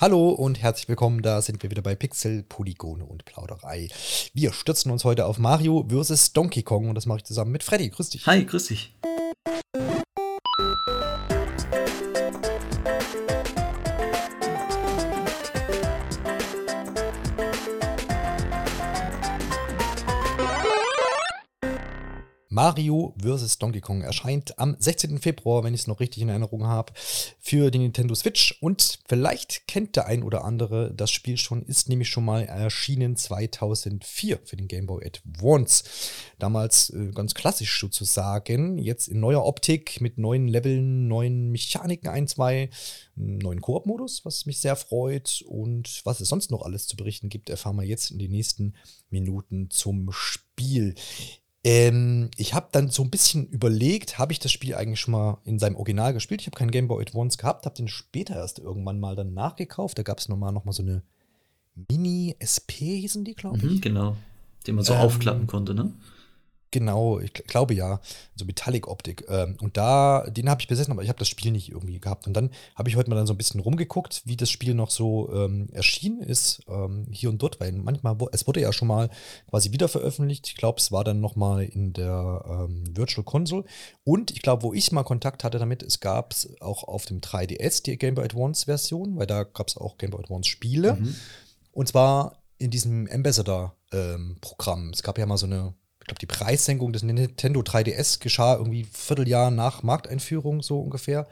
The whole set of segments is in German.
Hallo und herzlich willkommen, da sind wir wieder bei Pixel, Polygone und Plauderei. Wir stürzen uns heute auf Mario vs. Donkey Kong und das mache ich zusammen mit Freddy. Grüß dich. Hi, grüß dich. Mario vs. Donkey Kong erscheint am 16. Februar, wenn ich es noch richtig in Erinnerung habe, für die Nintendo Switch. Und vielleicht kennt der ein oder andere das Spiel schon, ist nämlich schon mal erschienen 2004 für den Game Boy Advance. Damals äh, ganz klassisch sozusagen, jetzt in neuer Optik mit neuen Leveln, neuen Mechaniken ein, zwei, neuen Koop-Modus, was mich sehr freut. Und was es sonst noch alles zu berichten gibt, erfahren wir jetzt in den nächsten Minuten zum Spiel. Ähm, ich habe dann so ein bisschen überlegt, habe ich das Spiel eigentlich schon mal in seinem Original gespielt? Ich habe keinen Game Boy Advance gehabt, habe den später erst irgendwann mal dann nachgekauft. Da gab es nochmal noch mal so eine Mini-SP, hießen die, glaube ich. Mhm, genau, den man so ähm, aufklappen konnte, ne? Genau, ich glaube ja. So Metallic-Optik. Ähm, und da, den habe ich besessen, aber ich habe das Spiel nicht irgendwie gehabt. Und dann habe ich heute mal dann so ein bisschen rumgeguckt, wie das Spiel noch so ähm, erschienen ist, ähm, hier und dort, weil manchmal, es wurde ja schon mal quasi wieder veröffentlicht. Ich glaube, es war dann noch mal in der ähm, Virtual Console. Und ich glaube, wo ich mal Kontakt hatte damit, es gab es auch auf dem 3DS die Game Boy Advance-Version, weil da gab es auch Game Boy Advance-Spiele. Mhm. Und zwar in diesem Ambassador-Programm. Ähm, es gab ja mal so eine glaube, die Preissenkung des Nintendo 3DS geschah irgendwie ein Vierteljahr nach Markteinführung, so ungefähr.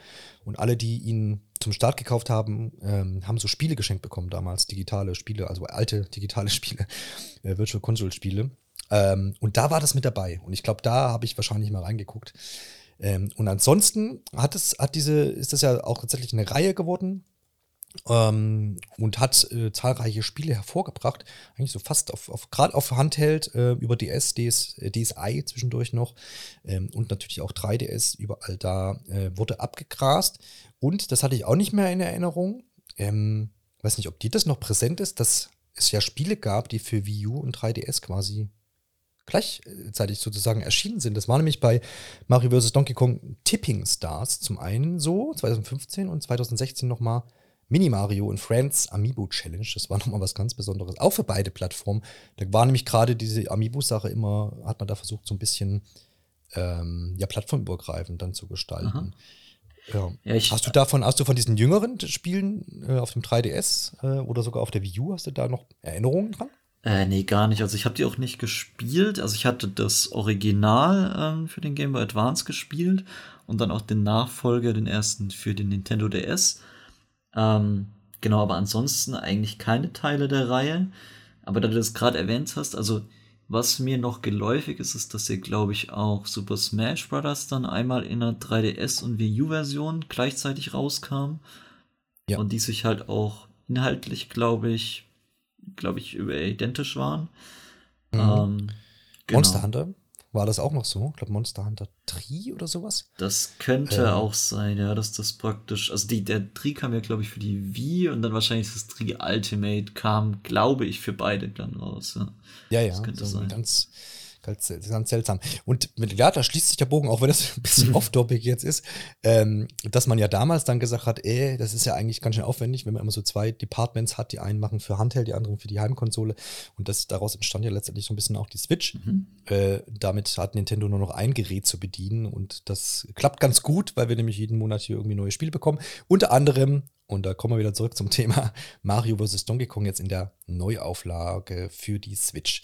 Und alle, die ihn zum Start gekauft haben, ähm, haben so Spiele geschenkt bekommen damals, digitale Spiele, also alte digitale Spiele, äh, Virtual Console Spiele. Ähm, und da war das mit dabei. Und ich glaube, da habe ich wahrscheinlich mal reingeguckt. Ähm, und ansonsten hat es, hat diese, ist das ja auch tatsächlich eine Reihe geworden ähm, und hat äh, zahlreiche Spiele hervorgebracht, eigentlich so fast auf, auf gerade auf Handheld äh, über DS, DS, äh, DSi zwischendurch noch ähm, und natürlich auch 3DS, überall da äh, wurde abgegrast. Und das hatte ich auch nicht mehr in Erinnerung. Ähm, weiß nicht, ob dir das noch präsent ist, dass es ja Spiele gab, die für Wii U und 3DS quasi gleichzeitig sozusagen erschienen sind. Das war nämlich bei Mario vs. Donkey Kong Tipping Stars zum einen so, 2015 und 2016 nochmal Mini Mario und Friends Amiibo Challenge. Das war nochmal was ganz Besonderes. Auch für beide Plattformen. Da war nämlich gerade diese Amiibo-Sache immer, hat man da versucht, so ein bisschen ähm, ja, plattformübergreifend dann zu gestalten. Ja. ja hast du davon, hast du von diesen jüngeren Spielen äh, auf dem 3DS äh, oder sogar auf der Wii U, hast du da noch Erinnerungen dran? Äh, nee, gar nicht. Also ich habe die auch nicht gespielt. Also ich hatte das Original ähm, für den Game Boy Advance gespielt und dann auch den Nachfolger, den ersten für den Nintendo DS. Ähm, genau, aber ansonsten eigentlich keine Teile der Reihe. Aber da du das gerade erwähnt hast, also was mir noch geläufig ist, ist, dass hier, glaube ich, auch Super Smash Bros. dann einmal in einer 3DS- und Wii U-Version gleichzeitig rauskam. Ja. Und die sich halt auch inhaltlich, glaube ich, glaube ich, identisch waren. Mhm. Ähm, genau. Monster Hunter war das auch noch so? Ich glaube, Monster Hunter Tri oder sowas? Das könnte ähm. auch sein, ja, dass das praktisch. Also die, der Tri kam ja, glaube ich, für die Wii und dann wahrscheinlich das Tri Ultimate kam, glaube ich, für beide dann raus. Ja, ja. ja das könnte so sein. Ganz, Ganz, ganz seltsam. Und ja, da schließt sich der Bogen, auch wenn das ein bisschen off-topic jetzt ist, ähm, dass man ja damals dann gesagt hat, ey, das ist ja eigentlich ganz schön aufwendig, wenn man immer so zwei Departments hat, die einen machen für Handheld, die anderen für die Heimkonsole. Und das, daraus entstand ja letztendlich so ein bisschen auch die Switch. Mhm. Äh, damit hat Nintendo nur noch ein Gerät zu bedienen und das klappt ganz gut, weil wir nämlich jeden Monat hier irgendwie neue Spiele bekommen. Unter anderem und da kommen wir wieder zurück zum Thema Mario vs. Donkey Kong jetzt in der Neuauflage für die Switch.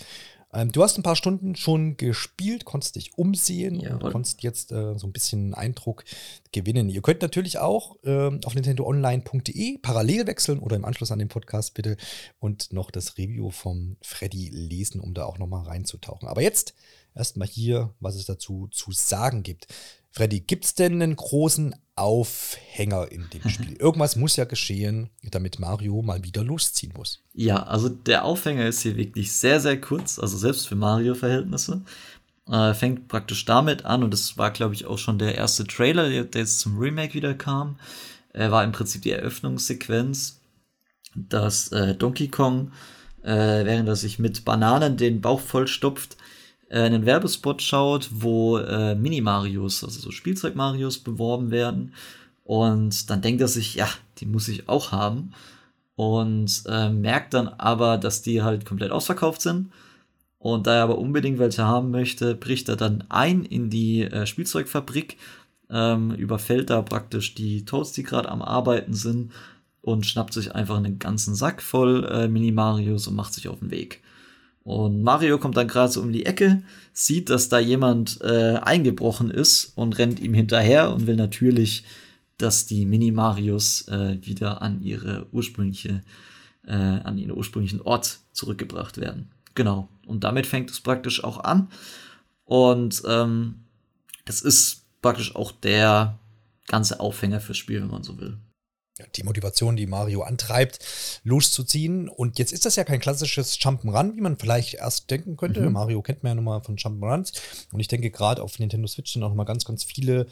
Ähm, du hast ein paar Stunden schon gespielt, konntest dich umsehen Jawohl. und konntest jetzt äh, so ein bisschen Eindruck gewinnen. Ihr könnt natürlich auch äh, auf nintendoonline.de parallel wechseln oder im Anschluss an den Podcast bitte und noch das Review vom Freddy lesen, um da auch nochmal reinzutauchen. Aber jetzt erstmal hier, was es dazu zu sagen gibt. Freddy, gibt es denn einen großen Aufhänger in dem Spiel? Irgendwas muss ja geschehen, damit Mario mal wieder losziehen muss. Ja, also der Aufhänger ist hier wirklich sehr, sehr kurz, also selbst für Mario-Verhältnisse. Äh, fängt praktisch damit an, und das war, glaube ich, auch schon der erste Trailer, der jetzt zum Remake wieder kam. Äh, war im Prinzip die Eröffnungssequenz, dass äh, Donkey Kong, äh, während er sich mit Bananen den Bauch vollstopft, äh, einen Werbespot schaut, wo äh, Mini-Marios, also so Spielzeug-Marios beworben werden. Und dann denkt er sich, ja, die muss ich auch haben. und äh, merkt dann aber, dass die halt komplett ausverkauft sind. Und da er aber unbedingt welche haben möchte, bricht er dann ein in die äh, Spielzeugfabrik, ähm, überfällt da praktisch die Toads, die gerade am Arbeiten sind, und schnappt sich einfach einen ganzen Sack voll äh, Mini-Marios und macht sich auf den Weg. Und Mario kommt dann gerade so um die Ecke, sieht, dass da jemand äh, eingebrochen ist und rennt ihm hinterher und will natürlich dass die Mini-Marios äh, wieder an ihre ursprüngliche, äh, an ihren ursprünglichen Ort zurückgebracht werden. Genau. Und damit fängt es praktisch auch an. Und ähm, das ist praktisch auch der ganze Aufhänger fürs Spiel, wenn man so will. Die Motivation, die Mario antreibt, loszuziehen. Und jetzt ist das ja kein klassisches Jump'n'Run, wie man vielleicht erst denken könnte. Mhm. Mario kennt man ja nun mal von Jump'n'Runs. Und ich denke, gerade auf Nintendo Switch sind auch noch mal ganz, ganz viele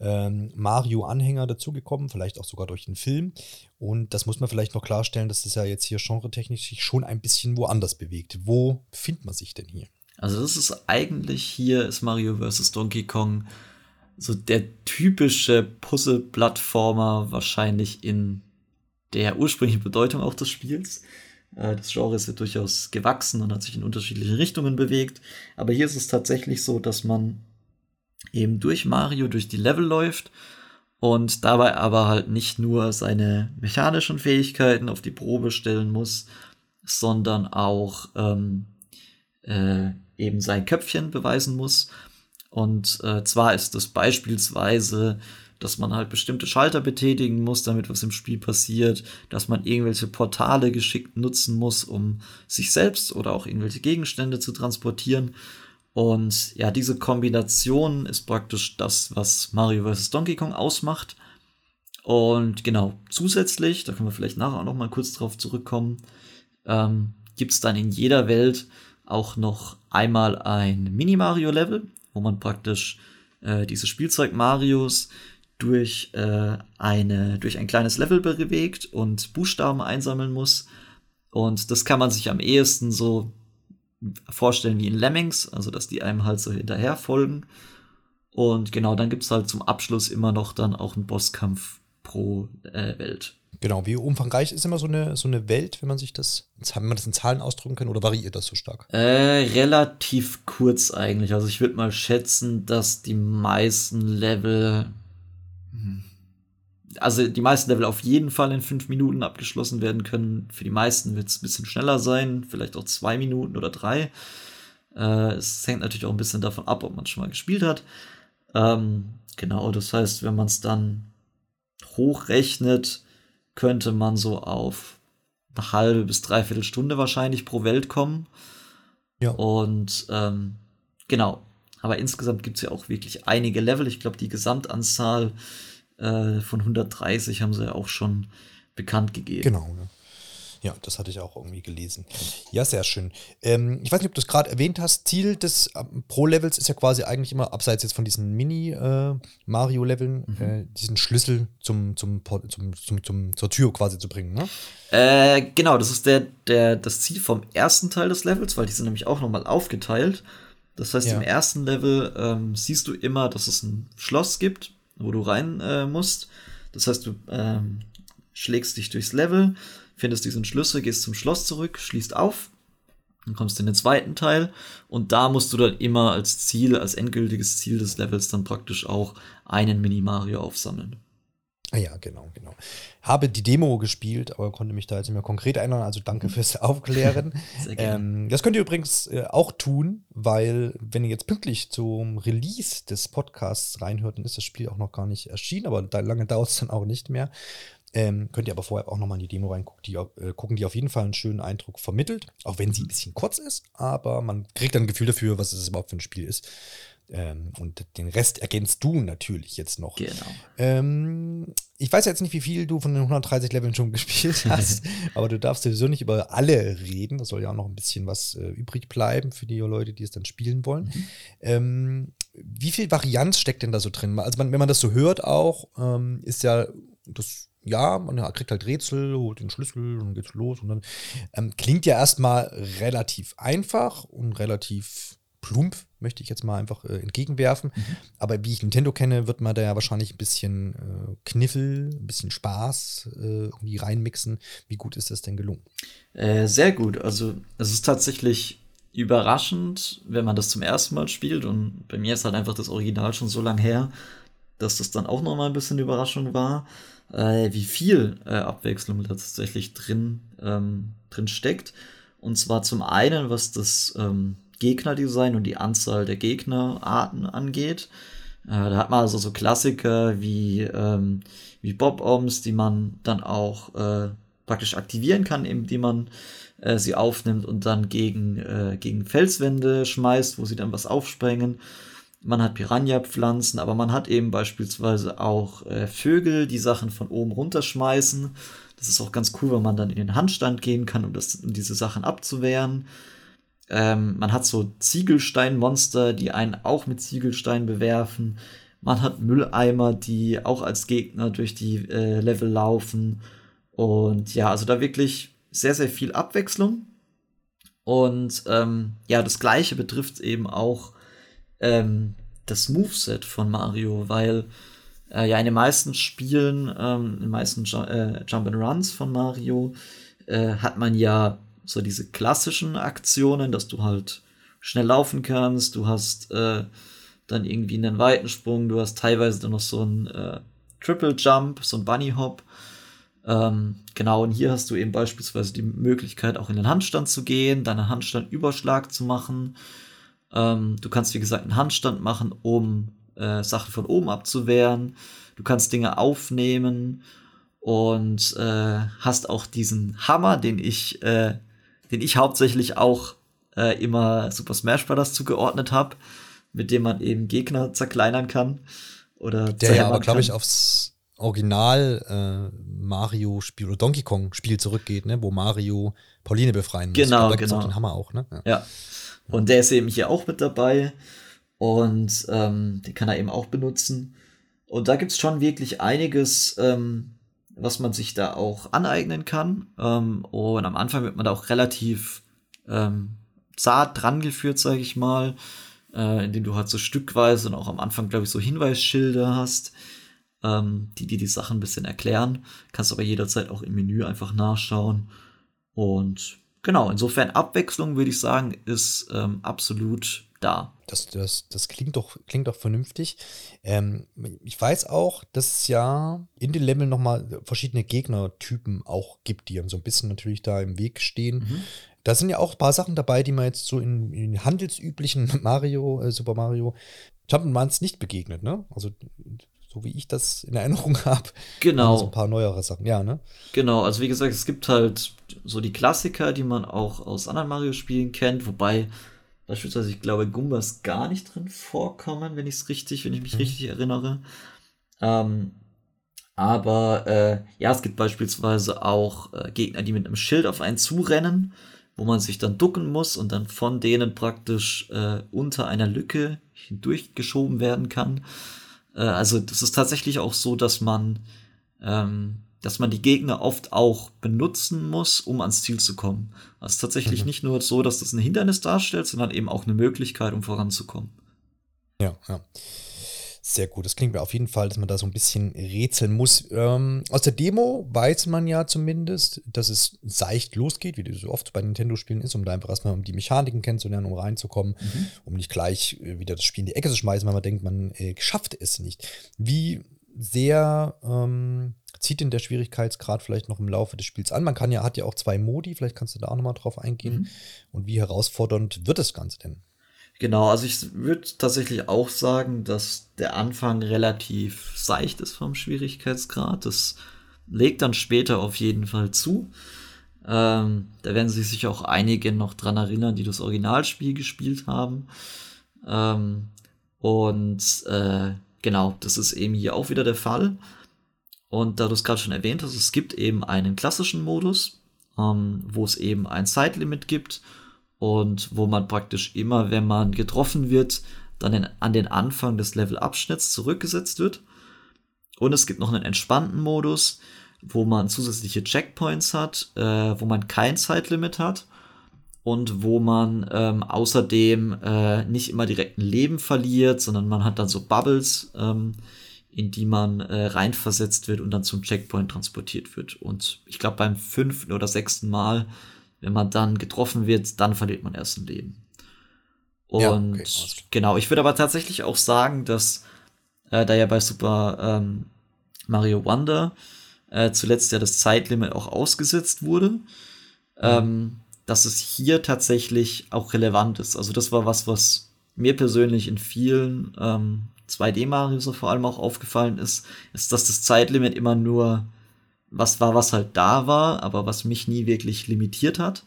ähm, Mario-Anhänger dazugekommen, vielleicht auch sogar durch den Film. Und das muss man vielleicht noch klarstellen, dass das ja jetzt hier genretechnisch sich schon ein bisschen woanders bewegt. Wo befindet man sich denn hier? Also das ist eigentlich hier ist Mario vs. Donkey Kong so der typische Puzzle-Plattformer wahrscheinlich in der ursprünglichen Bedeutung auch des Spiels. Äh, das Genre ist ja durchaus gewachsen und hat sich in unterschiedliche Richtungen bewegt. Aber hier ist es tatsächlich so, dass man eben durch Mario durch die Level läuft und dabei aber halt nicht nur seine mechanischen Fähigkeiten auf die Probe stellen muss, sondern auch ähm, äh, eben sein Köpfchen beweisen muss. Und äh, zwar ist das beispielsweise, dass man halt bestimmte Schalter betätigen muss, damit was im Spiel passiert, dass man irgendwelche Portale geschickt nutzen muss, um sich selbst oder auch irgendwelche Gegenstände zu transportieren. Und ja, diese Kombination ist praktisch das, was Mario vs. Donkey Kong ausmacht. Und genau, zusätzlich, da können wir vielleicht nachher auch noch mal kurz drauf zurückkommen, ähm, gibt es dann in jeder Welt auch noch einmal ein Mini-Mario-Level, wo man praktisch äh, diese Spielzeug-Marios durch, äh, eine, durch ein kleines Level bewegt und Buchstaben einsammeln muss. Und das kann man sich am ehesten so vorstellen wie in Lemmings, also dass die einem halt so hinterher folgen. Und genau, dann gibt es halt zum Abschluss immer noch dann auch einen Bosskampf pro äh, Welt. Genau, wie umfangreich ist immer so eine, so eine Welt, wenn man sich das, wenn man das in Zahlen ausdrücken kann, oder variiert das so stark? Äh, relativ kurz eigentlich. Also ich würde mal schätzen, dass die meisten Level hm, also die meisten Level auf jeden Fall in fünf Minuten abgeschlossen werden können. Für die meisten wird es ein bisschen schneller sein, vielleicht auch zwei Minuten oder drei. Äh, es hängt natürlich auch ein bisschen davon ab, ob man schon mal gespielt hat. Ähm, genau, das heißt, wenn man es dann hochrechnet, könnte man so auf eine halbe bis dreiviertel Stunde wahrscheinlich pro Welt kommen. Ja. Und ähm, genau. Aber insgesamt gibt es ja auch wirklich einige Level. Ich glaube, die Gesamtanzahl äh, von 130 haben sie ja auch schon bekannt gegeben. Genau. Ne? Ja, das hatte ich auch irgendwie gelesen. Ja, sehr schön. Ähm, ich weiß nicht, ob du es gerade erwähnt hast. Ziel des ähm, Pro-Levels ist ja quasi eigentlich immer, abseits jetzt von diesen Mini-Mario-Leveln, äh, mhm. äh, diesen Schlüssel zum, zum, zum, zum, zum, zur Tür quasi zu bringen, ne? Äh, genau, das ist der, der, das Ziel vom ersten Teil des Levels, weil die sind nämlich auch nochmal aufgeteilt. Das heißt, ja. im ersten Level ähm, siehst du immer, dass es ein Schloss gibt wo du rein äh, musst. Das heißt, du ähm, schlägst dich durchs Level, findest diesen Schlüssel, gehst zum Schloss zurück, schließt auf, dann kommst du in den zweiten Teil und da musst du dann immer als Ziel, als endgültiges Ziel des Levels dann praktisch auch einen Mini-Mario aufsammeln. Ah ja, genau, genau. Habe die Demo gespielt, aber konnte mich da jetzt nicht mehr konkret erinnern. Also danke mhm. fürs Aufklären. Sehr gerne. Ähm, das könnt ihr übrigens äh, auch tun, weil wenn ihr jetzt pünktlich zum Release des Podcasts reinhört, dann ist das Spiel auch noch gar nicht erschienen, aber da lange dauert es dann auch nicht mehr. Ähm, könnt ihr aber vorher auch nochmal in die Demo reingucken, die, äh, gucken, die auf jeden Fall einen schönen Eindruck vermittelt, auch wenn sie ein bisschen kurz ist, aber man kriegt dann ein Gefühl dafür, was es überhaupt für ein Spiel ist. Ähm, und den Rest ergänzt du natürlich jetzt noch. Genau. Ähm, ich weiß jetzt nicht, wie viel du von den 130 Leveln schon gespielt hast, aber du darfst sowieso nicht über alle reden. Da soll ja auch noch ein bisschen was äh, übrig bleiben für die Leute, die es dann spielen wollen. Mhm. Ähm, wie viel Varianz steckt denn da so drin? Also, man, wenn man das so hört, auch, ähm, ist ja das ja, man kriegt halt Rätsel, holt den Schlüssel und geht's los. Und dann ähm, klingt ja erstmal relativ einfach und relativ plump, möchte ich jetzt mal einfach äh, entgegenwerfen. Mhm. Aber wie ich Nintendo kenne, wird man da ja wahrscheinlich ein bisschen äh, Kniffel, ein bisschen Spaß äh, irgendwie reinmixen. Wie gut ist das denn gelungen? Äh, sehr gut. Also es ist tatsächlich überraschend, wenn man das zum ersten Mal spielt. Und bei mir ist halt einfach das Original schon so lange her, dass das dann auch noch mal ein bisschen Überraschung war, äh, wie viel äh, Abwechslung tatsächlich drin, ähm, drin steckt. Und zwar zum einen, was das ähm, Gegnerdesign und die Anzahl der Gegnerarten angeht. Äh, da hat man also so Klassiker wie, ähm, wie Bob-Oms, die man dann auch äh, praktisch aktivieren kann, indem man äh, sie aufnimmt und dann gegen, äh, gegen Felswände schmeißt, wo sie dann was aufsprengen. Man hat Piranha-Pflanzen, aber man hat eben beispielsweise auch äh, Vögel, die Sachen von oben runterschmeißen. Das ist auch ganz cool, wenn man dann in den Handstand gehen kann, um, das, um diese Sachen abzuwehren. Ähm, man hat so Ziegelsteinmonster, die einen auch mit Ziegelstein bewerfen. Man hat Mülleimer, die auch als Gegner durch die äh, Level laufen. Und ja, also da wirklich sehr, sehr viel Abwechslung. Und ähm, ja, das gleiche betrifft eben auch ähm, das Moveset von Mario, weil äh, ja in den meisten Spielen, ähm, in den meisten Ju äh, Jump and Runs von Mario, äh, hat man ja so diese klassischen Aktionen, dass du halt schnell laufen kannst, du hast äh, dann irgendwie einen weiten Sprung, du hast teilweise dann noch so einen äh, Triple Jump, so ein Bunny Hop. Ähm, genau, und hier hast du eben beispielsweise die Möglichkeit, auch in den Handstand zu gehen, deinen Handstandüberschlag zu machen. Ähm, du kannst, wie gesagt, einen Handstand machen, um äh, Sachen von oben abzuwehren. Du kannst Dinge aufnehmen und äh, hast auch diesen Hammer, den ich äh, den ich hauptsächlich auch äh, immer Super Smash Bros. zugeordnet habe, mit dem man eben Gegner zerkleinern kann. Oder Der ja aber, glaube ich, aufs Original äh, Mario-Spiel oder Donkey Kong-Spiel zurückgeht, ne? wo Mario Pauline befreien muss. Genau, glaub, genau. den Hammer auch, ne? Ja. ja. Und der ist eben hier auch mit dabei. Und ähm, den kann er eben auch benutzen. Und da gibt es schon wirklich einiges, ähm, was man sich da auch aneignen kann. Ähm, und am Anfang wird man da auch relativ ähm, zart dran geführt, sage ich mal, äh, indem du halt so stückweise und auch am Anfang, glaube ich, so Hinweisschilder hast, ähm, die dir die Sachen ein bisschen erklären. Kannst aber jederzeit auch im Menü einfach nachschauen. Und genau, insofern Abwechslung, würde ich sagen, ist ähm, absolut da. Das, das, das klingt doch, klingt doch vernünftig. Ähm, ich weiß auch, dass es ja in den Leveln nochmal verschiedene Gegnertypen auch gibt, die so ein bisschen natürlich da im Weg stehen. Mhm. Da sind ja auch ein paar Sachen dabei, die man jetzt so in, in handelsüblichen Mario, äh, Super Mario Jump'n'Runs nicht begegnet, ne? Also so wie ich das in Erinnerung habe. Genau. So ein paar neuere Sachen, ja, ne? Genau, also wie gesagt, es gibt halt so die Klassiker, die man auch aus anderen Mario-Spielen kennt, wobei Beispielsweise, ich glaube, Gumbas gar nicht drin vorkommen, wenn ich es richtig, wenn ich mich mhm. richtig erinnere. Ähm, aber äh, ja, es gibt beispielsweise auch äh, Gegner, die mit einem Schild auf einen zurennen, wo man sich dann ducken muss und dann von denen praktisch äh, unter einer Lücke hindurchgeschoben werden kann. Äh, also das ist tatsächlich auch so, dass man ähm, dass man die Gegner oft auch benutzen muss, um ans Ziel zu kommen. Also es ist tatsächlich mhm. nicht nur so, dass das ein Hindernis darstellt, sondern eben auch eine Möglichkeit, um voranzukommen. Ja, ja. Sehr gut. Das klingt mir auf jeden Fall, dass man da so ein bisschen rätseln muss. Ähm, aus der Demo weiß man ja zumindest, dass es seicht losgeht, wie das so oft bei Nintendo-Spielen ist, um da einfach erstmal um die Mechaniken kennenzulernen, um reinzukommen, mhm. um nicht gleich äh, wieder das Spiel in die Ecke zu schmeißen, weil man denkt, man äh, schafft es nicht. Wie sehr ähm, zieht denn der Schwierigkeitsgrad vielleicht noch im Laufe des Spiels an? Man kann ja, hat ja auch zwei Modi, vielleicht kannst du da auch nochmal drauf eingehen. Mhm. Und wie herausfordernd wird das Ganze denn? Genau, also ich würde tatsächlich auch sagen, dass der Anfang relativ seicht ist vom Schwierigkeitsgrad. Das legt dann später auf jeden Fall zu. Ähm, da werden sich sicher auch einige noch dran erinnern, die das Originalspiel gespielt haben. Ähm, und äh, genau, das ist eben hier auch wieder der Fall. Und da du es gerade schon erwähnt hast, es gibt eben einen klassischen Modus, ähm, wo es eben ein Zeitlimit gibt und wo man praktisch immer, wenn man getroffen wird, dann an den Anfang des Levelabschnitts zurückgesetzt wird. Und es gibt noch einen entspannten Modus, wo man zusätzliche Checkpoints hat, äh, wo man kein Zeitlimit hat und wo man ähm, außerdem äh, nicht immer direkt ein Leben verliert, sondern man hat dann so Bubbles, ähm, in die man äh, reinversetzt wird und dann zum Checkpoint transportiert wird. Und ich glaube, beim fünften oder sechsten Mal, wenn man dann getroffen wird, dann verliert man erst ein Leben. Und ja, okay, genau, ich würde aber tatsächlich auch sagen, dass äh, da ja bei Super ähm, Mario Wonder äh, zuletzt ja das Zeitlimit auch ausgesetzt wurde, mhm. ähm, dass es hier tatsächlich auch relevant ist. Also das war was, was mir persönlich in vielen ähm, 2D-Marios so vor allem auch aufgefallen ist, ist, dass das Zeitlimit immer nur was war, was halt da war, aber was mich nie wirklich limitiert hat.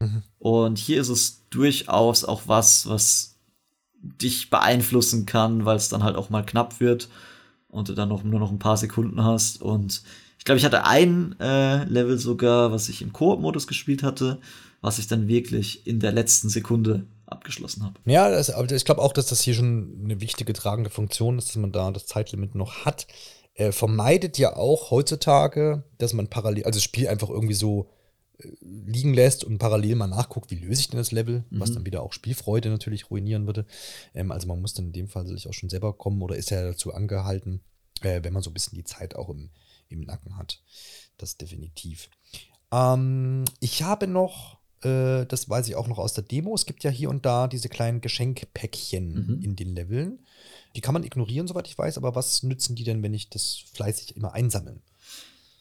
Mhm. Und hier ist es durchaus auch was, was dich beeinflussen kann, weil es dann halt auch mal knapp wird und du dann noch, nur noch ein paar Sekunden hast. Und ich glaube, ich hatte ein äh, Level sogar, was ich im Koop-Modus gespielt hatte, was ich dann wirklich in der letzten Sekunde abgeschlossen habe. Ja, das, ich glaube auch, dass das hier schon eine wichtige tragende Funktion ist, dass man da das Zeitlimit noch hat. Er vermeidet ja auch heutzutage, dass man parallel, also das Spiel einfach irgendwie so äh, liegen lässt und parallel mal nachguckt, wie löse ich denn das Level, mhm. was dann wieder auch Spielfreude natürlich ruinieren würde. Ähm, also man muss dann in dem Fall sich auch schon selber kommen oder ist ja dazu angehalten, äh, wenn man so ein bisschen die Zeit auch im, im Nacken hat. Das definitiv. Ähm, ich habe noch äh, das weiß ich auch noch aus der Demo. Es gibt ja hier und da diese kleinen Geschenkpäckchen mhm. in den Leveln. Die kann man ignorieren, soweit ich weiß, aber was nützen die denn, wenn ich das fleißig immer einsammeln?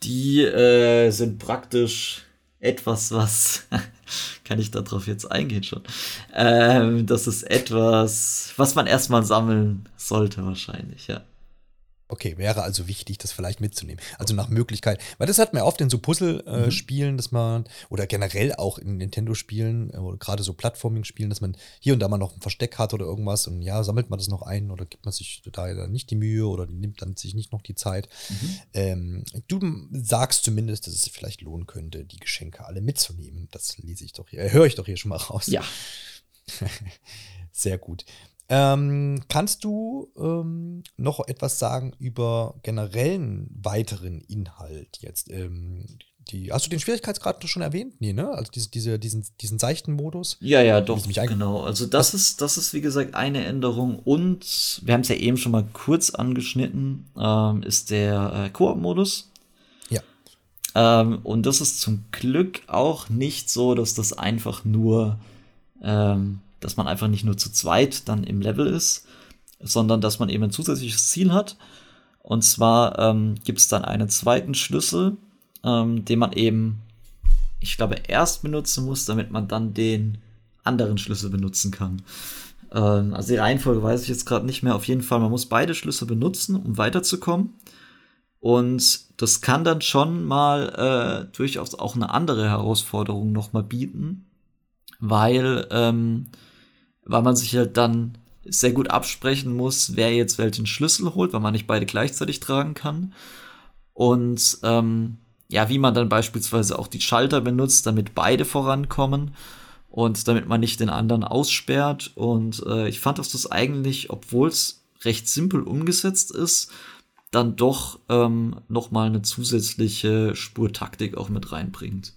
Die äh, sind praktisch etwas, was kann ich darauf jetzt eingehen schon? Ähm, das ist etwas, was man erstmal sammeln sollte, wahrscheinlich, ja. Okay, wäre also wichtig, das vielleicht mitzunehmen. Also nach Möglichkeit. Weil das hat man oft in so Puzzle-Spielen, äh, mhm. dass man, oder generell auch in Nintendo-Spielen, äh, oder gerade so Plattforming-Spielen, dass man hier und da mal noch ein Versteck hat oder irgendwas und ja, sammelt man das noch ein oder gibt man sich da nicht die Mühe oder nimmt dann sich nicht noch die Zeit. Mhm. Ähm, du sagst zumindest, dass es vielleicht lohnen könnte, die Geschenke alle mitzunehmen. Das lese ich doch hier, äh, höre ich doch hier schon mal raus. Ja. Sehr gut. Ähm, kannst du ähm, noch etwas sagen über generellen weiteren Inhalt jetzt? Ähm, die, hast du den Schwierigkeitsgrad schon erwähnt? Nee, ne? Also diese, diese, diesen, diesen seichten Modus? Ja, ja, doch. Genau. Also das ist, das ist, wie gesagt, eine Änderung. Und wir haben es ja eben schon mal kurz angeschnitten, ähm, ist der äh, Koop-Modus. Ja. Ähm, und das ist zum Glück auch nicht so, dass das einfach nur ähm, dass man einfach nicht nur zu zweit dann im Level ist, sondern dass man eben ein zusätzliches Ziel hat. Und zwar ähm, gibt es dann einen zweiten Schlüssel, ähm, den man eben, ich glaube, erst benutzen muss, damit man dann den anderen Schlüssel benutzen kann. Ähm, also die Reihenfolge weiß ich jetzt gerade nicht mehr. Auf jeden Fall, man muss beide Schlüssel benutzen, um weiterzukommen. Und das kann dann schon mal äh, durchaus auch eine andere Herausforderung nochmal bieten, weil ähm, weil man sich halt dann sehr gut absprechen muss, wer jetzt welchen Schlüssel holt, weil man nicht beide gleichzeitig tragen kann. Und ähm, ja, wie man dann beispielsweise auch die Schalter benutzt, damit beide vorankommen und damit man nicht den anderen aussperrt. Und äh, ich fand, dass das eigentlich, obwohl es recht simpel umgesetzt ist, dann doch ähm, noch mal eine zusätzliche Spurtaktik auch mit reinbringt.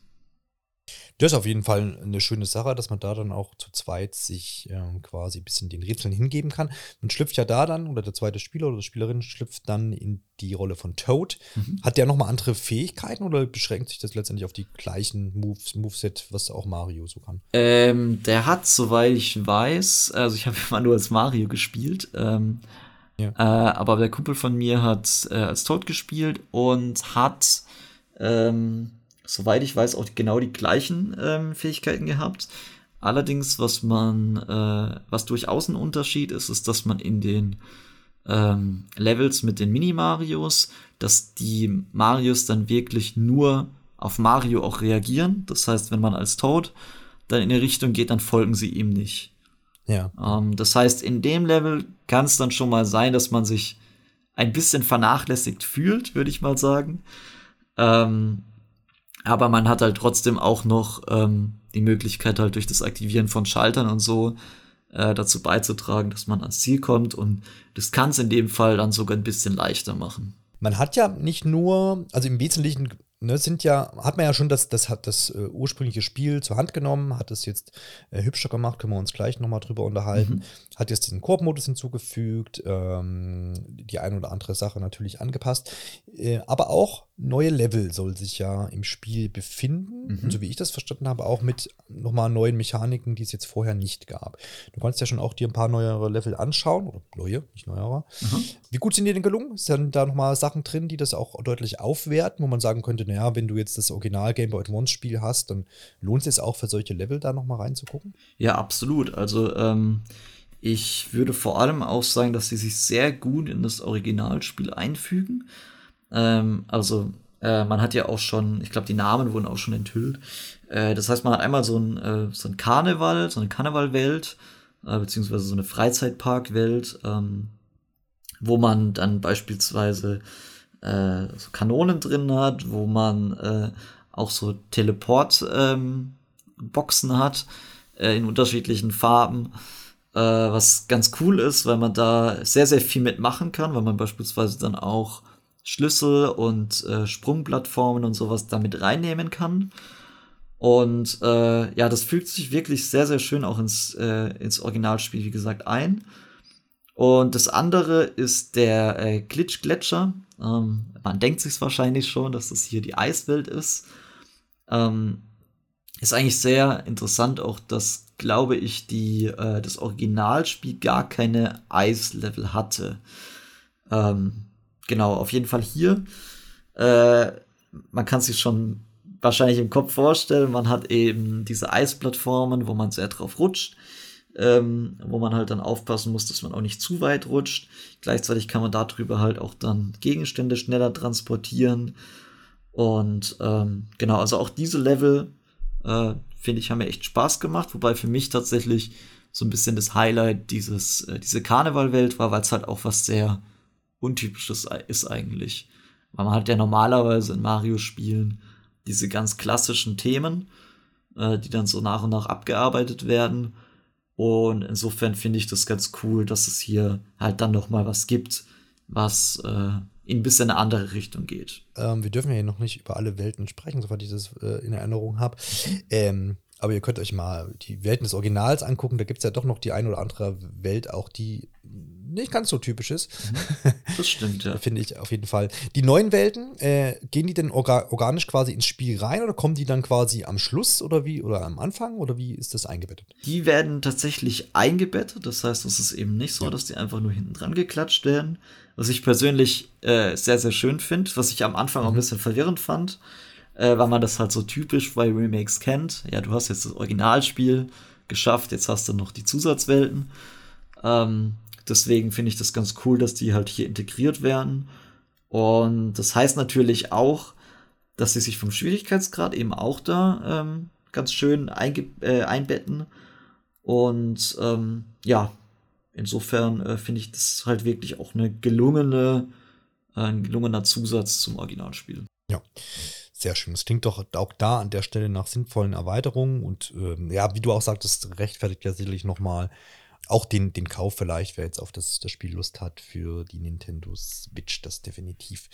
Das ist auf jeden Fall eine schöne Sache, dass man da dann auch zu zweit sich ähm, quasi ein bisschen den Rätseln hingeben kann. Man schlüpft ja da dann, oder der zweite Spieler oder die Spielerin schlüpft dann in die Rolle von Toad. Mhm. Hat der nochmal andere Fähigkeiten oder beschränkt sich das letztendlich auf die gleichen Moves, Moveset, was auch Mario so kann? Ähm, der hat, soweit ich weiß, also ich habe immer nur als Mario gespielt, ähm, ja. äh, aber der Kumpel von mir hat äh, als Toad gespielt und hat ähm, soweit ich weiß, auch genau die gleichen ähm, Fähigkeiten gehabt. Allerdings, was man, äh, was durchaus ein Unterschied ist, ist, dass man in den ähm, Levels mit den Mini-Marios, dass die Marios dann wirklich nur auf Mario auch reagieren. Das heißt, wenn man als Toad dann in eine Richtung geht, dann folgen sie ihm nicht. Ja. Ähm, das heißt, in dem Level kann es dann schon mal sein, dass man sich ein bisschen vernachlässigt fühlt, würde ich mal sagen. Ähm, aber man hat halt trotzdem auch noch ähm, die Möglichkeit, halt durch das Aktivieren von Schaltern und so äh, dazu beizutragen, dass man ans Ziel kommt. Und das kann es in dem Fall dann sogar ein bisschen leichter machen. Man hat ja nicht nur, also im Wesentlichen ne, sind ja, hat man ja schon das, das, hat das äh, ursprüngliche Spiel zur Hand genommen, hat es jetzt äh, hübscher gemacht, können wir uns gleich nochmal drüber unterhalten. Mhm. Hat jetzt diesen Koop-Modus hinzugefügt, ähm, die eine oder andere Sache natürlich angepasst. Äh, aber auch neue Level soll sich ja im Spiel befinden. Mhm. So wie ich das verstanden habe, auch mit nochmal neuen Mechaniken, die es jetzt vorher nicht gab. Du kannst ja schon auch dir ein paar neuere Level anschauen, oder neue, nicht neuere. Mhm. Wie gut sind die denn gelungen? Sind da nochmal Sachen drin, die das auch deutlich aufwerten, wo man sagen könnte, naja, wenn du jetzt das Original Game Boy Advance Spiel hast, dann lohnt es auch für solche Level da nochmal reinzugucken? Ja, absolut. Also, ähm, ich würde vor allem auch sagen, dass sie sich sehr gut in das Originalspiel einfügen. Ähm, also, äh, man hat ja auch schon, ich glaube, die Namen wurden auch schon enthüllt. Äh, das heißt, man hat einmal so ein, äh, so ein Karneval, so eine Karnevalwelt, äh, beziehungsweise so eine Freizeitparkwelt, ähm, wo man dann beispielsweise äh, so Kanonen drin hat, wo man äh, auch so Teleport-Boxen ähm, hat äh, in unterschiedlichen Farben, äh, was ganz cool ist, weil man da sehr, sehr viel mitmachen kann, weil man beispielsweise dann auch Schlüssel und äh, Sprungplattformen und sowas damit reinnehmen kann. Und äh, ja, das fügt sich wirklich sehr, sehr schön auch ins, ins Originalspiel, wie gesagt, ein. Und das andere ist der äh, Glitch-Gletscher. Ähm, man denkt sich wahrscheinlich schon, dass das hier die Eiswelt ist. Ähm, ist eigentlich sehr interessant auch, dass, glaube ich, die, äh, das Originalspiel gar keine Eislevel hatte. Ähm, genau, auf jeden Fall hier. Äh, man kann sich schon wahrscheinlich im Kopf vorstellen, man hat eben diese Eisplattformen, wo man sehr drauf rutscht ähm, wo man halt dann aufpassen muss, dass man auch nicht zu weit rutscht. Gleichzeitig kann man darüber halt auch dann Gegenstände schneller transportieren. Und ähm, genau, also auch diese Level, äh, finde ich, haben mir echt Spaß gemacht, wobei für mich tatsächlich so ein bisschen das Highlight dieses, äh, diese Karnevalwelt war, weil es halt auch was sehr Untypisches ist eigentlich. Weil man hat ja normalerweise in Mario-Spielen diese ganz klassischen Themen, äh, die dann so nach und nach abgearbeitet werden. Und insofern finde ich das ganz cool, dass es hier halt dann noch mal was gibt, was äh, in ein bisschen eine andere Richtung geht. Ähm, wir dürfen ja noch nicht über alle Welten sprechen, soweit ich das äh, in Erinnerung habe. Ähm, aber ihr könnt euch mal die Welten des Originals angucken. Da gibt es ja doch noch die ein oder andere Welt, auch die nicht ganz so typisch ist. Mhm. Das stimmt, ja. Finde ich auf jeden Fall. Die neuen Welten, äh, gehen die denn orga organisch quasi ins Spiel rein oder kommen die dann quasi am Schluss oder wie oder am Anfang oder wie ist das eingebettet? Die werden tatsächlich eingebettet. Das heißt, es ist eben nicht so, ja. dass die einfach nur hinten dran geklatscht werden. Was ich persönlich äh, sehr, sehr schön finde, was ich am Anfang mhm. auch ein mhm. bisschen verwirrend fand, äh, weil man das halt so typisch bei Remakes kennt. Ja, du hast jetzt das Originalspiel geschafft, jetzt hast du noch die Zusatzwelten. Ähm, Deswegen finde ich das ganz cool, dass die halt hier integriert werden. Und das heißt natürlich auch, dass sie sich vom Schwierigkeitsgrad eben auch da ähm, ganz schön äh, einbetten. Und ähm, ja, insofern äh, finde ich das halt wirklich auch eine gelungene, äh, ein gelungener Zusatz zum Originalspiel. Ja. Sehr schön. Es klingt doch auch da an der Stelle nach sinnvollen Erweiterungen und ähm, ja, wie du auch sagtest, rechtfertigt ja sicherlich nochmal auch den, den Kauf vielleicht, wer jetzt auf das, das Spiel Lust hat für die Nintendo Switch, das definitiv.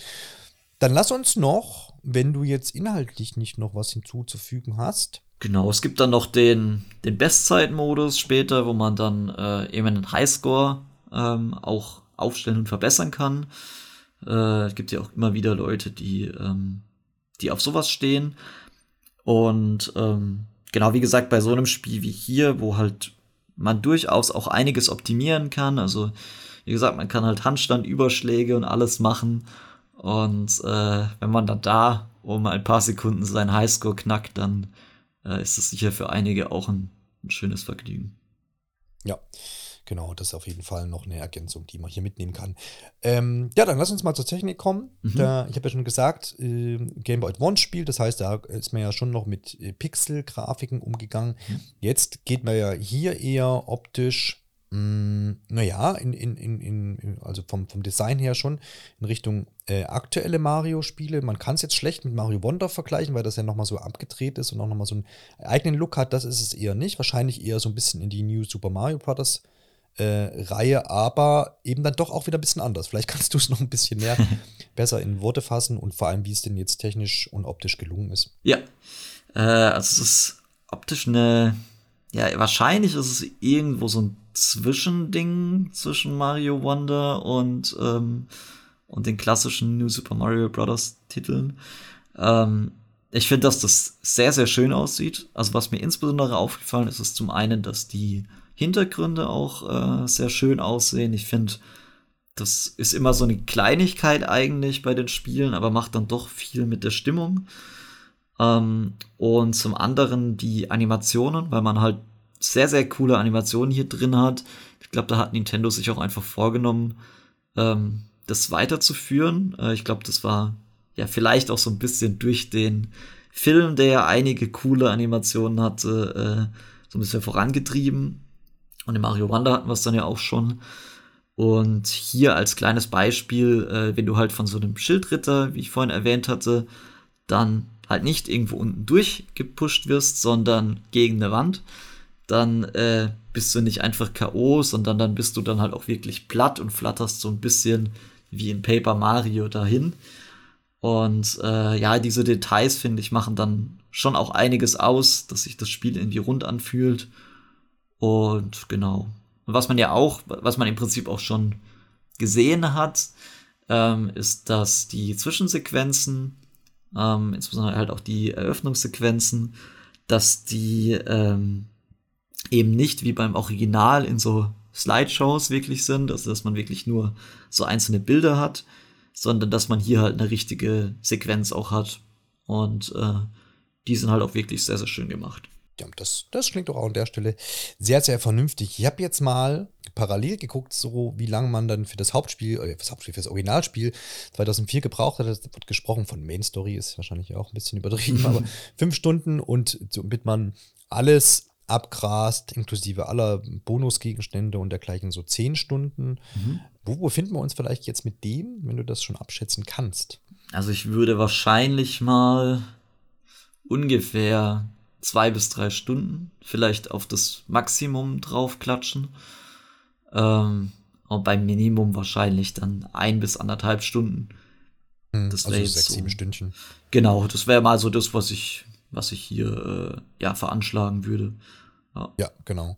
Dann lass uns noch, wenn du jetzt inhaltlich nicht noch was hinzuzufügen hast. Genau, es gibt dann noch den, den Bestzeit-Modus später, wo man dann äh, eben einen Highscore ähm, auch aufstellen und verbessern kann. Äh, es gibt ja auch immer wieder Leute, die, ähm, die auf sowas stehen. Und ähm, genau wie gesagt, bei so einem Spiel wie hier, wo halt man durchaus auch einiges optimieren kann. Also, wie gesagt, man kann halt Handstandüberschläge und alles machen. Und äh, wenn man dann da um ein paar Sekunden seinen Highscore knackt, dann äh, ist es sicher für einige auch ein, ein schönes Vergnügen. Ja. Genau, das ist auf jeden Fall noch eine Ergänzung, die man hier mitnehmen kann. Ähm, ja, dann lass uns mal zur Technik kommen. Mhm. Da, ich habe ja schon gesagt, äh, Game Boy Advance Spiel, das heißt, da ist man ja schon noch mit äh, Pixel-Grafiken umgegangen. Mhm. Jetzt geht man ja hier eher optisch mm, naja, in, in, in, in, also vom, vom Design her schon in Richtung äh, aktuelle Mario-Spiele. Man kann es jetzt schlecht mit Mario Wonder vergleichen, weil das ja nochmal so abgedreht ist und auch nochmal so einen eigenen Look hat. Das ist es eher nicht. Wahrscheinlich eher so ein bisschen in die New Super Mario Bros äh, Reihe, aber eben dann doch auch wieder ein bisschen anders. Vielleicht kannst du es noch ein bisschen mehr besser in Worte fassen und vor allem, wie es denn jetzt technisch und optisch gelungen ist. Ja, äh, also es ist optisch eine, ja, wahrscheinlich ist es irgendwo so ein Zwischending zwischen Mario Wonder und, ähm, und den klassischen New Super Mario Bros. Titeln. Ähm, ich finde, dass das sehr, sehr schön aussieht. Also was mir insbesondere aufgefallen ist, ist zum einen, dass die Hintergründe auch äh, sehr schön aussehen. Ich finde, das ist immer so eine Kleinigkeit eigentlich bei den Spielen, aber macht dann doch viel mit der Stimmung. Ähm, und zum anderen die Animationen, weil man halt sehr, sehr coole Animationen hier drin hat. Ich glaube, da hat Nintendo sich auch einfach vorgenommen, ähm, das weiterzuführen. Äh, ich glaube, das war ja vielleicht auch so ein bisschen durch den Film, der ja einige coole Animationen hatte, äh, so ein bisschen vorangetrieben. Und in Mario Wonder hatten wir es dann ja auch schon. Und hier als kleines Beispiel, äh, wenn du halt von so einem Schildritter, wie ich vorhin erwähnt hatte, dann halt nicht irgendwo unten durchgepusht wirst, sondern gegen eine Wand, dann äh, bist du nicht einfach K.O., sondern dann bist du dann halt auch wirklich platt und flatterst so ein bisschen wie in Paper Mario dahin. Und äh, ja, diese Details, finde ich, machen dann schon auch einiges aus, dass sich das Spiel irgendwie rund anfühlt. Und genau. Und was man ja auch, was man im Prinzip auch schon gesehen hat, ähm, ist, dass die Zwischensequenzen, ähm, insbesondere halt auch die Eröffnungssequenzen, dass die ähm, eben nicht wie beim Original in so Slideshows wirklich sind, also dass man wirklich nur so einzelne Bilder hat, sondern dass man hier halt eine richtige Sequenz auch hat. Und äh, die sind halt auch wirklich sehr, sehr schön gemacht. Ja, das, das klingt doch auch an der Stelle sehr, sehr vernünftig. Ich habe jetzt mal parallel geguckt, so wie lange man dann für das Hauptspiel, äh, das Hauptspiel, für das Originalspiel 2004 gebraucht hat. Das wird gesprochen von Main Story, ist wahrscheinlich auch ein bisschen übertrieben, aber fünf Stunden und damit man alles abgrast, inklusive aller Bonusgegenstände und dergleichen, so zehn Stunden. Mhm. Wo befinden wir uns vielleicht jetzt mit dem, wenn du das schon abschätzen kannst? Also ich würde wahrscheinlich mal ungefähr zwei bis drei Stunden vielleicht auf das Maximum draufklatschen. Ähm, und beim Minimum wahrscheinlich dann ein bis anderthalb Stunden. Hm, das wäre also jetzt sechs, so, sieben Stündchen. Genau, das wäre mal so das, was ich, was ich hier äh, ja veranschlagen würde. Ja. ja, genau.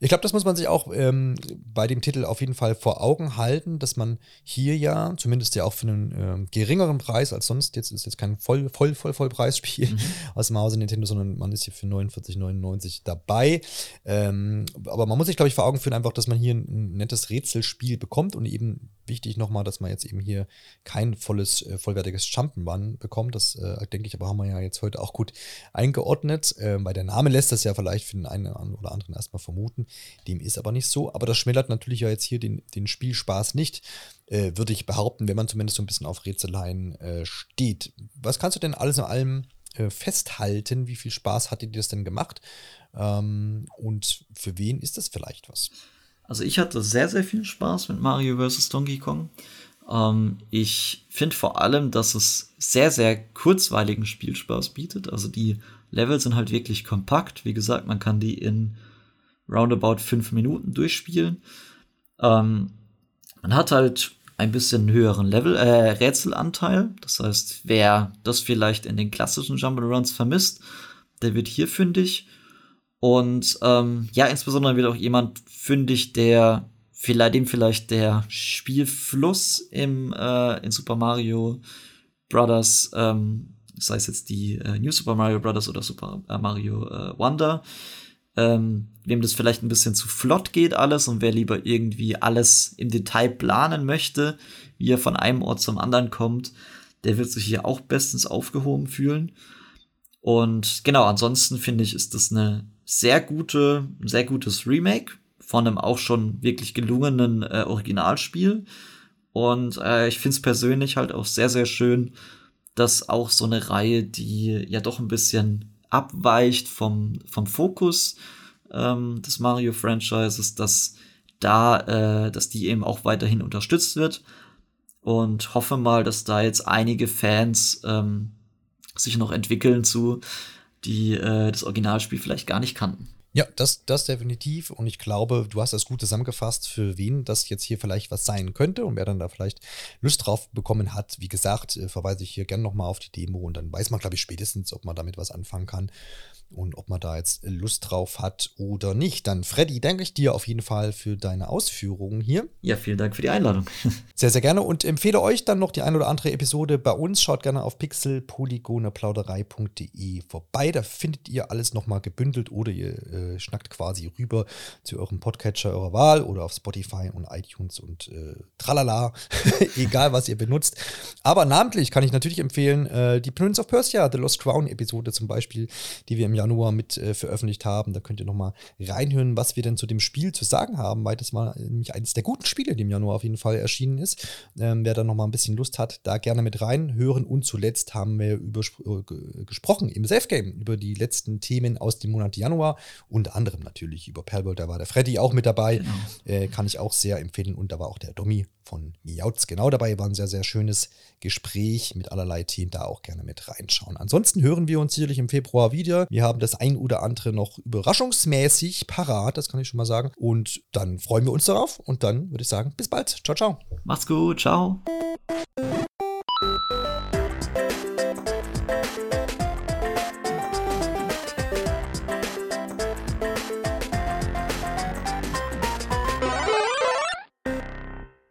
Ich glaube, das muss man sich auch ähm, bei dem Titel auf jeden Fall vor Augen halten, dass man hier ja, zumindest ja auch für einen ähm, geringeren Preis als sonst, jetzt ist jetzt kein voll, voll, voll, voll Preisspiel mhm. aus dem Hause Nintendo, sondern man ist hier für 49,99 dabei. Ähm, aber man muss sich, glaube ich, vor Augen führen, einfach, dass man hier ein, nettes Rätselspiel bekommt und eben wichtig nochmal, dass man jetzt eben hier kein volles, äh, vollwertiges Jump'n'Run bekommt. Das, äh, denke ich, aber haben wir ja jetzt heute auch gut eingeordnet. Äh, weil der Name lässt das ja vielleicht für den einen oder anderen erstmal vermuten. Dem ist aber nicht so. Aber das schmälert natürlich ja jetzt hier den, den Spielspaß nicht, äh, würde ich behaupten, wenn man zumindest so ein bisschen auf Rätseleien äh, steht. Was kannst du denn alles in allem äh, festhalten? Wie viel Spaß hat dir das denn gemacht? Ähm, und für wen ist das vielleicht was? Also ich hatte sehr, sehr viel Spaß mit Mario vs. Donkey Kong. Ähm, ich finde vor allem, dass es sehr, sehr kurzweiligen Spielspaß bietet. Also die Level sind halt wirklich kompakt. Wie gesagt, man kann die in roundabout fünf Minuten durchspielen. Ähm, man hat halt ein bisschen höheren Level, äh, Rätselanteil. Das heißt, wer das vielleicht in den klassischen Jump'n'Runs vermisst, der wird hier fündig. Und ähm, ja, insbesondere wird auch jemand fündig, der vielleicht dem vielleicht der Spielfluss im äh, in Super Mario Brothers, ähm, sei es jetzt die äh, New Super Mario Brothers oder Super äh, Mario äh, Wonder, ähm, wem das vielleicht ein bisschen zu flott geht alles und wer lieber irgendwie alles im Detail planen möchte, wie er von einem Ort zum anderen kommt, der wird sich hier auch bestens aufgehoben fühlen. Und genau, ansonsten finde ich, ist das eine sehr gute, sehr gutes Remake von einem auch schon wirklich gelungenen äh, Originalspiel. Und äh, ich finde es persönlich halt auch sehr, sehr schön, dass auch so eine Reihe, die ja doch ein bisschen abweicht vom, vom Fokus ähm, des Mario-Franchises, dass da, äh, dass die eben auch weiterhin unterstützt wird. Und hoffe mal, dass da jetzt einige Fans ähm, sich noch entwickeln zu die äh, das Originalspiel vielleicht gar nicht kannten. Ja, das, das definitiv. Und ich glaube, du hast das gut zusammengefasst, für wen das jetzt hier vielleicht was sein könnte und wer dann da vielleicht Lust drauf bekommen hat. Wie gesagt, äh, verweise ich hier gerne nochmal auf die Demo und dann weiß man, glaube ich, spätestens, ob man damit was anfangen kann und ob man da jetzt Lust drauf hat oder nicht. Dann, Freddy, danke ich dir auf jeden Fall für deine Ausführungen hier. Ja, vielen Dank für die Einladung. Sehr, sehr gerne und empfehle euch dann noch die ein oder andere Episode bei uns. Schaut gerne auf pixelpolygoneplauderei.de vorbei. Da findet ihr alles nochmal gebündelt oder ihr äh, schnackt quasi rüber zu eurem Podcatcher eurer Wahl oder auf Spotify und iTunes und äh, tralala. Egal, was ihr benutzt. Aber namentlich kann ich natürlich empfehlen, äh, die Prince of Persia, The Lost Crown Episode zum Beispiel, die wir im Januar mit äh, veröffentlicht haben. Da könnt ihr nochmal reinhören, was wir denn zu dem Spiel zu sagen haben, weil das war nämlich eines der guten Spiele, die im Januar auf jeden Fall erschienen ist. Ähm, wer da nochmal ein bisschen Lust hat, da gerne mit reinhören. Und zuletzt haben wir über, äh, gesprochen im Safe Game über die letzten Themen aus dem Monat Januar. Unter anderem natürlich über Perlbold, da war der Freddy auch mit dabei. Genau. Äh, kann ich auch sehr empfehlen. Und da war auch der Domi von Miauts genau dabei. War ein sehr, sehr schönes Gespräch mit allerlei Themen. Da auch gerne mit reinschauen. Ansonsten hören wir uns sicherlich im Februar wieder. Wir haben das ein oder andere noch überraschungsmäßig parat, das kann ich schon mal sagen. Und dann freuen wir uns darauf. Und dann würde ich sagen, bis bald. Ciao, ciao. Macht's gut. Ciao.